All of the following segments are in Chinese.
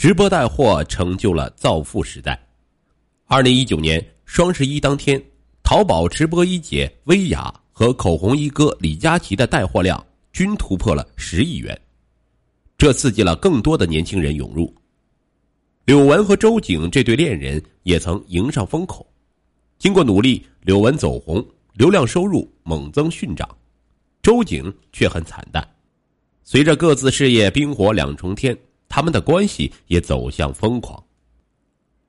直播带货成就了造富时代。二零一九年双十一当天，淘宝直播一姐薇娅和口红一哥李佳琦的带货量均突破了十亿元，这刺激了更多的年轻人涌入。柳文和周景这对恋人也曾迎上风口，经过努力，柳文走红，流量收入猛增迅涨，周景却很惨淡。随着各自事业冰火两重天，他们的关系也走向疯狂。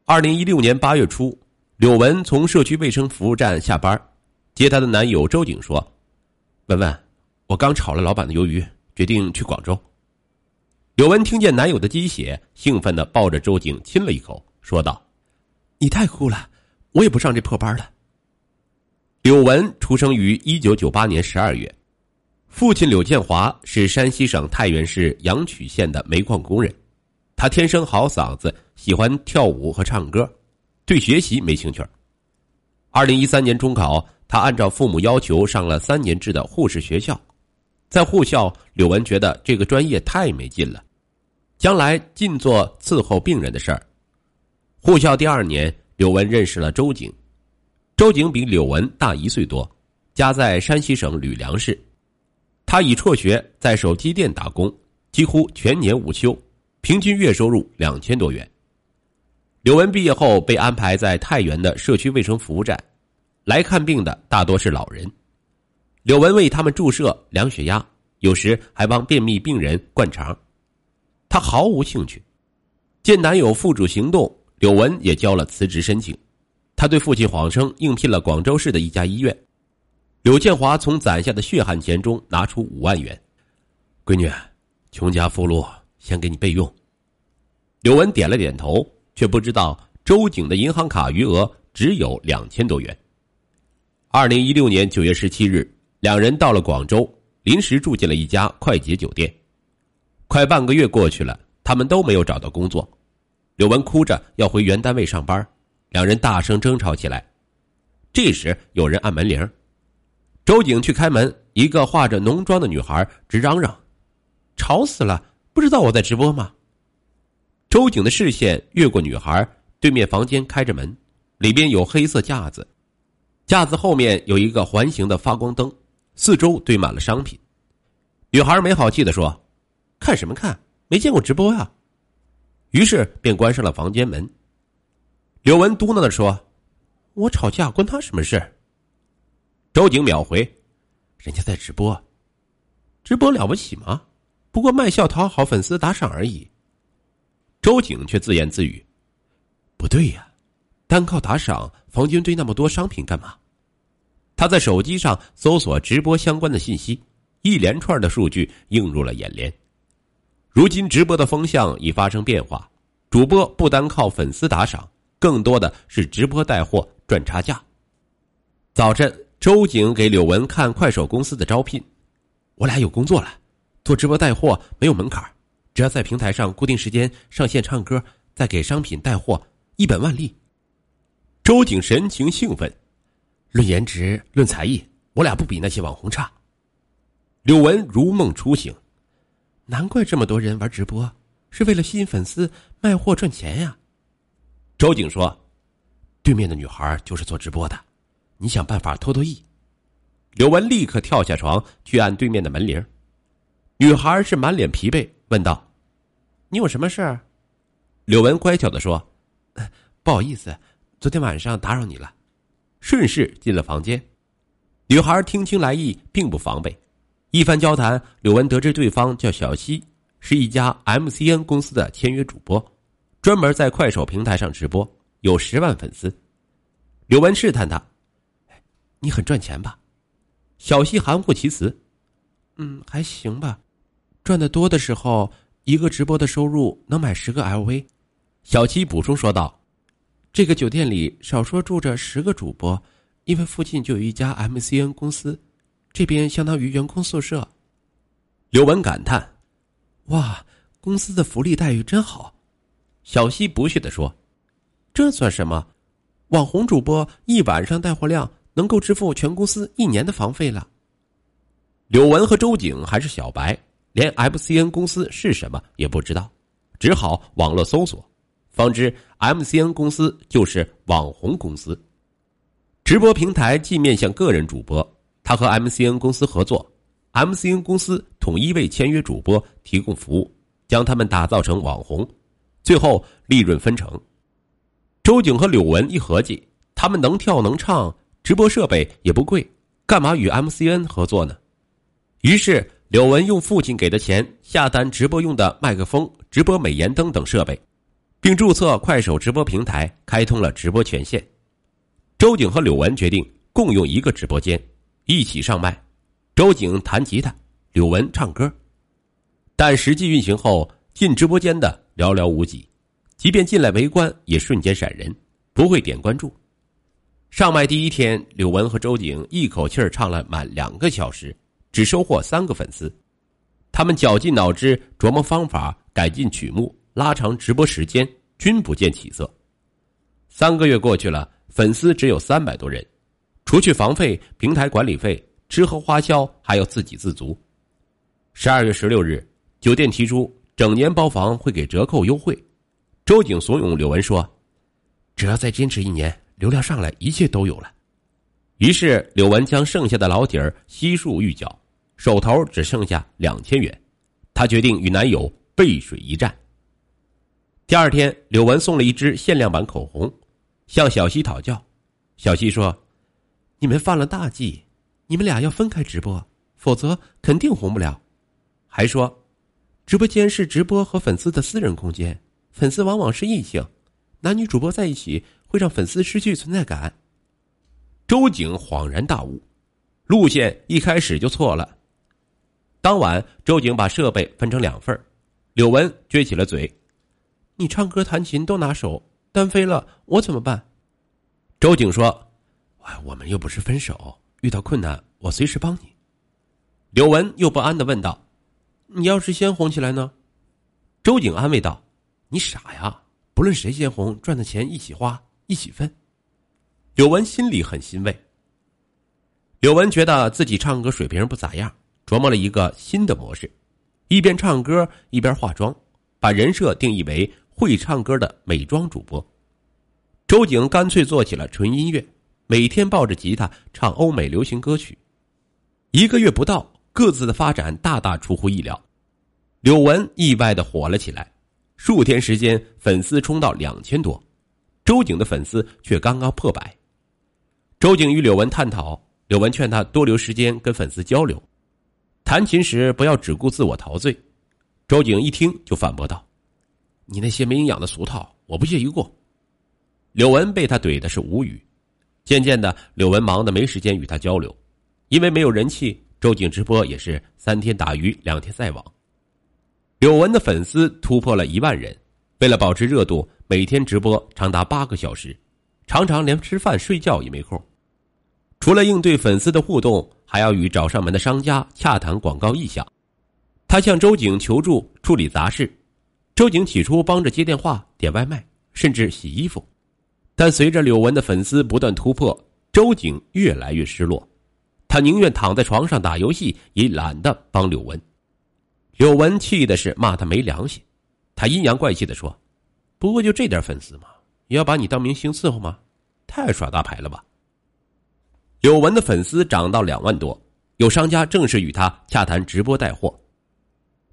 二零一六年八月初，柳文从社区卫生服务站下班，接她的男友周景说：“文文，我刚炒了老板的鱿鱼，决定去广州。”柳文听见男友的鸡血，兴奋的抱着周景亲了一口，说道：“你太酷了，我也不上这破班了。”柳文出生于一九九八年十二月，父亲柳建华是山西省太原市阳曲县的煤矿工人，他天生好嗓子，喜欢跳舞和唱歌，对学习没兴趣。二零一三年中考，他按照父母要求上了三年制的护士学校。在护校，柳文觉得这个专业太没劲了，将来尽做伺候病人的事儿。护校第二年，柳文认识了周瑾，周瑾比柳文大一岁多，家在山西省吕梁市。他已辍学在手机店打工，几乎全年无休，平均月收入两千多元。柳文毕业后被安排在太原的社区卫生服务站，来看病的大多是老人。柳文为他们注射、量血压，有时还帮便秘病人灌肠。他毫无兴趣。见男友付诸行动，柳文也交了辞职申请。她对父亲谎称应聘了广州市的一家医院。柳建华从攒下的血汗钱中拿出五万元：“闺女，穷家富路，先给你备用。”柳文点了点头，却不知道周瑾的银行卡余额只有两千多元。二零一六年九月十七日。两人到了广州，临时住进了一家快捷酒店。快半个月过去了，他们都没有找到工作。柳文哭着要回原单位上班，两人大声争吵起来。这时有人按门铃，周瑾去开门，一个化着浓妆的女孩直嚷嚷：“吵死了！不知道我在直播吗？”周瑾的视线越过女孩，对面房间开着门，里边有黑色架子，架子后面有一个环形的发光灯。四周堆满了商品，女孩没好气的说：“看什么看？没见过直播呀！”于是便关上了房间门。柳文嘟囔的说：“我吵架关他什么事？”周瑾秒回：“人家在直播，直播了不起吗？不过卖笑讨好粉丝打赏而已。”周瑾却自言自语：“不对呀，单靠打赏，房间堆那么多商品干嘛？”他在手机上搜索直播相关的信息，一连串的数据映入了眼帘。如今直播的风向已发生变化，主播不单靠粉丝打赏，更多的是直播带货赚差价。早晨，周瑾给柳文看快手公司的招聘，我俩有工作了，做直播带货没有门槛，只要在平台上固定时间上线唱歌，再给商品带货，一本万利。周瑾神情兴奋。论颜值，论才艺，我俩不比那些网红差。柳文如梦初醒，难怪这么多人玩直播，是为了吸引粉丝卖货赚钱呀。周瑾说：“对面的女孩就是做直播的，你想办法偷偷意。”柳文立刻跳下床去按对面的门铃。女孩是满脸疲惫，问道：“你有什么事？”柳文乖巧的说：“不好意思，昨天晚上打扰你了。”顺势进了房间，女孩听清来意，并不防备。一番交谈，柳文得知对方叫小西，是一家 MCN 公司的签约主播，专门在快手平台上直播，有十万粉丝。柳文试探他：“你很赚钱吧？”小西含糊其辞：“嗯，还行吧。赚的多的时候，一个直播的收入能买十个 LV。”小七补充说道。这个酒店里少说住着十个主播，因为附近就有一家 MCN 公司，这边相当于员工宿舍。刘文感叹：“哇，公司的福利待遇真好。”小西不屑的说：“这算什么？网红主播一晚上带货量能够支付全公司一年的房费了。”柳文和周景还是小白，连 MCN 公司是什么也不知道，只好网络搜索，方知 MCN 公司就是网红公司。直播平台既面向个人主播，他和 MCN 公司合作，MCN 公司统一为签约主播提供服务，将他们打造成网红，最后利润分成。周景和柳文一合计，他们能跳能唱，直播设备也不贵，干嘛与 MCN 合作呢？于是柳文用父亲给的钱下单直播用的麦克风、直播美颜灯等设备，并注册快手直播平台，开通了直播权限。周景和柳文决定共用一个直播间，一起上麦。周景弹吉他，柳文唱歌。但实际运行后，进直播间的寥寥无几，即便进来围观，也瞬间闪人，不会点关注。上麦第一天，柳文和周景一口气唱了满两个小时。只收获三个粉丝，他们绞尽脑汁琢磨方法，改进曲目，拉长直播时间，均不见起色。三个月过去了，粉丝只有三百多人，除去房费、平台管理费、吃喝花销，还要自给自足。十二月十六日，酒店提出整年包房会给折扣优惠，周景怂恿柳文说：“只要再坚持一年，流量上来，一切都有了。”于是柳文将剩下的老底儿悉数预缴。手头只剩下两千元，她决定与男友背水一战。第二天，柳文送了一支限量版口红，向小西讨教。小西说：“你们犯了大忌，你们俩要分开直播，否则肯定红不了。”还说：“直播间是直播和粉丝的私人空间，粉丝往往是异性，男女主播在一起会让粉丝失去存在感。”周景恍然大悟，路线一开始就错了。当晚，周景把设备分成两份柳文撅起了嘴：“你唱歌弹琴都拿手，单飞了我怎么办？”周景说：“哎，我们又不是分手，遇到困难我随时帮你。”柳文又不安的问道：“你要是先红起来呢？”周景安慰道：“你傻呀，不论谁先红，赚的钱一起花，一起分。”柳文心里很欣慰。柳文觉得自己唱歌水平不咋样。琢磨了一个新的模式，一边唱歌一边化妆，把人设定义为会唱歌的美妆主播。周景干脆做起了纯音乐，每天抱着吉他唱欧美流行歌曲。一个月不到，各自的发展大大出乎意料。柳文意外的火了起来，数天时间粉丝冲到两千多，周景的粉丝却刚刚破百。周景与柳文探讨，柳文劝他多留时间跟粉丝交流。弹琴时不要只顾自我陶醉，周景一听就反驳道：“你那些没营养的俗套，我不屑一顾。”柳文被他怼的是无语。渐渐的，柳文忙得没时间与他交流，因为没有人气，周景直播也是三天打鱼两天晒网。柳文的粉丝突破了一万人，为了保持热度，每天直播长达八个小时，常常连吃饭睡觉也没空。除了应对粉丝的互动，还要与找上门的商家洽谈广告意向。他向周景求助处理杂事，周景起初帮着接电话、点外卖，甚至洗衣服。但随着柳文的粉丝不断突破，周景越来越失落。他宁愿躺在床上打游戏，也懒得帮柳文。柳文气的是骂他没良心，他阴阳怪气的说：“不过就这点粉丝嘛，也要把你当明星伺候吗？太耍大牌了吧！”柳文的粉丝涨到两万多，有商家正式与他洽谈直播带货，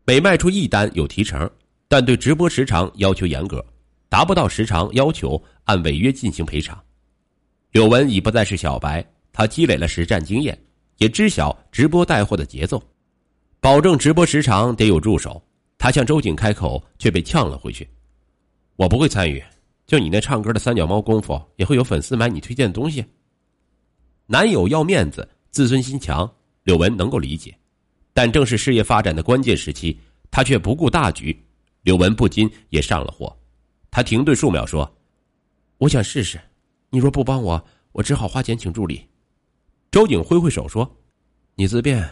每卖出一单有提成，但对直播时长要求严格，达不到时长要求按违约进行赔偿。柳文已不再是小白，他积累了实战经验，也知晓直播带货的节奏，保证直播时长得有助手。他向周景开口，却被呛了回去：“我不会参与，就你那唱歌的三脚猫功夫，也会有粉丝买你推荐的东西。”男友要面子，自尊心强，柳文能够理解，但正是事业发展的关键时期，他却不顾大局，柳文不禁也上了火。他停顿数秒说：“我想试试，你若不帮我，我只好花钱请助理。”周景挥挥手说：“你自便。”